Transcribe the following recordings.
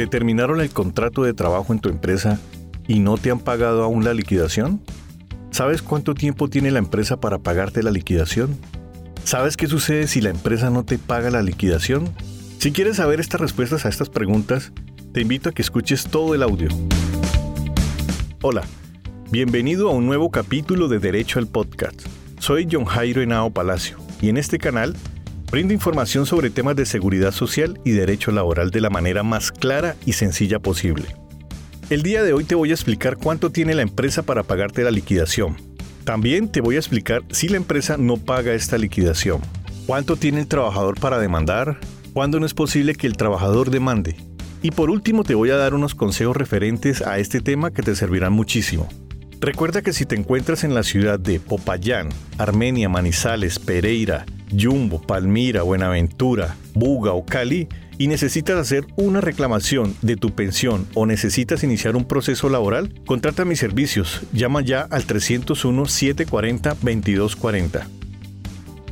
¿Te terminaron el contrato de trabajo en tu empresa y no te han pagado aún la liquidación? ¿Sabes cuánto tiempo tiene la empresa para pagarte la liquidación? ¿Sabes qué sucede si la empresa no te paga la liquidación? Si quieres saber estas respuestas a estas preguntas, te invito a que escuches todo el audio. Hola, bienvenido a un nuevo capítulo de Derecho al Podcast. Soy John Jairo Henao Palacio y en este canal brindo información sobre temas de seguridad social y derecho laboral de la manera más clara y sencilla posible. El día de hoy te voy a explicar cuánto tiene la empresa para pagarte la liquidación. También te voy a explicar si la empresa no paga esta liquidación. ¿Cuánto tiene el trabajador para demandar? ¿Cuándo no es posible que el trabajador demande? Y por último te voy a dar unos consejos referentes a este tema que te servirán muchísimo. Recuerda que si te encuentras en la ciudad de Popayán, Armenia, Manizales, Pereira, Yumbo, Palmira, Buenaventura, Buga o Cali y necesitas hacer una reclamación de tu pensión o necesitas iniciar un proceso laboral, contrata mis servicios. Llama ya al 301-740-2240.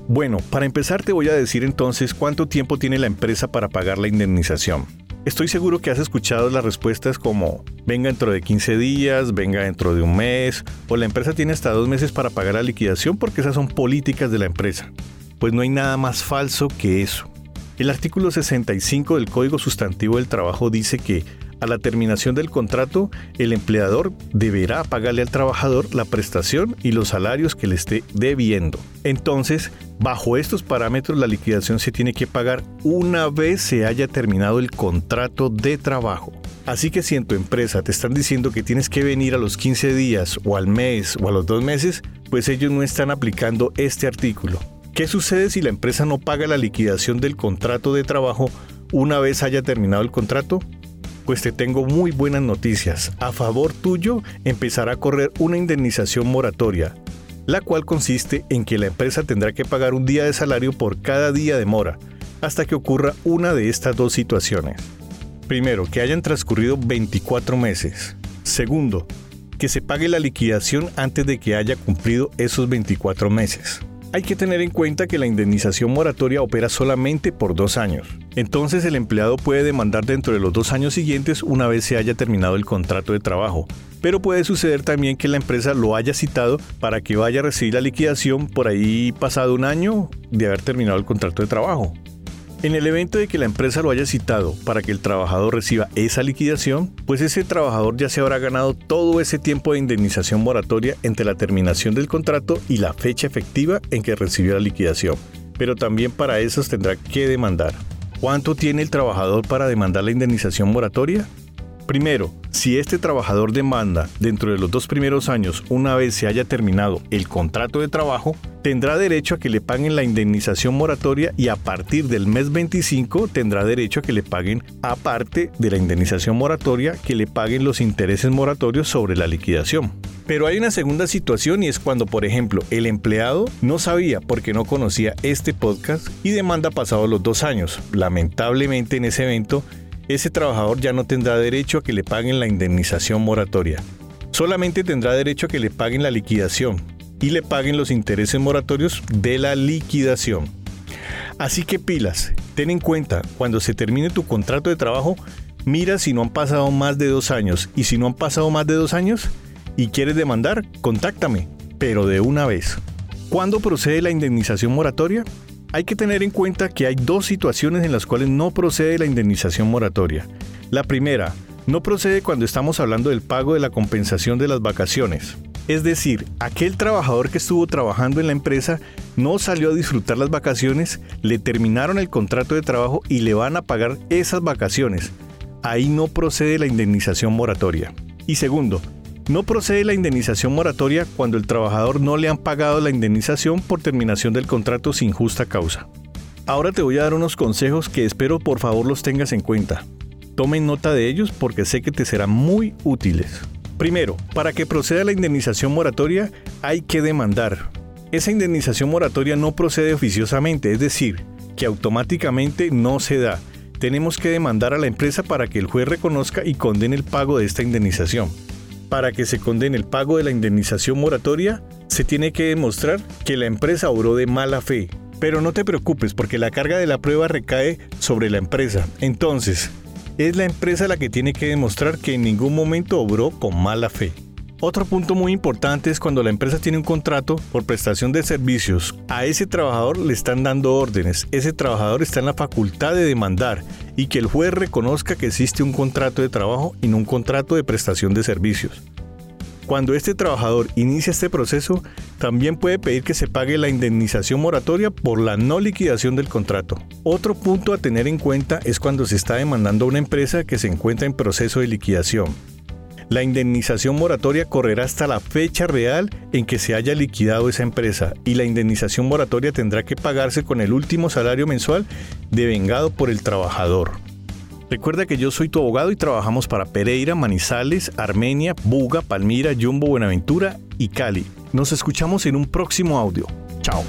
Bueno, para empezar te voy a decir entonces cuánto tiempo tiene la empresa para pagar la indemnización. Estoy seguro que has escuchado las respuestas como venga dentro de 15 días, venga dentro de un mes, o la empresa tiene hasta dos meses para pagar la liquidación porque esas son políticas de la empresa. Pues no hay nada más falso que eso. El artículo 65 del Código Sustantivo del Trabajo dice que a la terminación del contrato, el empleador deberá pagarle al trabajador la prestación y los salarios que le esté debiendo. Entonces, bajo estos parámetros, la liquidación se tiene que pagar una vez se haya terminado el contrato de trabajo. Así que si en tu empresa te están diciendo que tienes que venir a los 15 días o al mes o a los dos meses, pues ellos no están aplicando este artículo. ¿Qué sucede si la empresa no paga la liquidación del contrato de trabajo una vez haya terminado el contrato? pues te tengo muy buenas noticias. A favor tuyo empezará a correr una indemnización moratoria, la cual consiste en que la empresa tendrá que pagar un día de salario por cada día de mora, hasta que ocurra una de estas dos situaciones. Primero, que hayan transcurrido 24 meses. Segundo, que se pague la liquidación antes de que haya cumplido esos 24 meses. Hay que tener en cuenta que la indemnización moratoria opera solamente por dos años. Entonces el empleado puede demandar dentro de los dos años siguientes una vez se haya terminado el contrato de trabajo. Pero puede suceder también que la empresa lo haya citado para que vaya a recibir la liquidación por ahí pasado un año de haber terminado el contrato de trabajo. En el evento de que la empresa lo haya citado para que el trabajador reciba esa liquidación, pues ese trabajador ya se habrá ganado todo ese tiempo de indemnización moratoria entre la terminación del contrato y la fecha efectiva en que recibió la liquidación. Pero también para eso tendrá que demandar. ¿Cuánto tiene el trabajador para demandar la indemnización moratoria? Primero, si este trabajador demanda dentro de los dos primeros años, una vez se haya terminado el contrato de trabajo, tendrá derecho a que le paguen la indemnización moratoria y a partir del mes 25 tendrá derecho a que le paguen, aparte de la indemnización moratoria, que le paguen los intereses moratorios sobre la liquidación. Pero hay una segunda situación y es cuando, por ejemplo, el empleado no sabía porque no conocía este podcast y demanda pasados los dos años. Lamentablemente en ese evento ese trabajador ya no tendrá derecho a que le paguen la indemnización moratoria. Solamente tendrá derecho a que le paguen la liquidación y le paguen los intereses moratorios de la liquidación. Así que pilas, ten en cuenta, cuando se termine tu contrato de trabajo, mira si no han pasado más de dos años y si no han pasado más de dos años y quieres demandar, contáctame, pero de una vez. ¿Cuándo procede la indemnización moratoria? Hay que tener en cuenta que hay dos situaciones en las cuales no procede la indemnización moratoria. La primera, no procede cuando estamos hablando del pago de la compensación de las vacaciones. Es decir, aquel trabajador que estuvo trabajando en la empresa no salió a disfrutar las vacaciones, le terminaron el contrato de trabajo y le van a pagar esas vacaciones. Ahí no procede la indemnización moratoria. Y segundo, no procede la indemnización moratoria cuando el trabajador no le han pagado la indemnización por terminación del contrato sin justa causa. Ahora te voy a dar unos consejos que espero por favor los tengas en cuenta. Tomen nota de ellos porque sé que te serán muy útiles. Primero, para que proceda la indemnización moratoria hay que demandar. Esa indemnización moratoria no procede oficiosamente, es decir, que automáticamente no se da. Tenemos que demandar a la empresa para que el juez reconozca y condene el pago de esta indemnización para que se condene el pago de la indemnización moratoria, se tiene que demostrar que la empresa obró de mala fe. Pero no te preocupes porque la carga de la prueba recae sobre la empresa. Entonces, es la empresa la que tiene que demostrar que en ningún momento obró con mala fe. Otro punto muy importante es cuando la empresa tiene un contrato por prestación de servicios. A ese trabajador le están dando órdenes. Ese trabajador está en la facultad de demandar y que el juez reconozca que existe un contrato de trabajo y no un contrato de prestación de servicios. Cuando este trabajador inicia este proceso, también puede pedir que se pague la indemnización moratoria por la no liquidación del contrato. Otro punto a tener en cuenta es cuando se está demandando a una empresa que se encuentra en proceso de liquidación. La indemnización moratoria correrá hasta la fecha real en que se haya liquidado esa empresa y la indemnización moratoria tendrá que pagarse con el último salario mensual devengado por el trabajador. Recuerda que yo soy tu abogado y trabajamos para Pereira, Manizales, Armenia, Buga, Palmira, Jumbo, Buenaventura y Cali. Nos escuchamos en un próximo audio. Chao.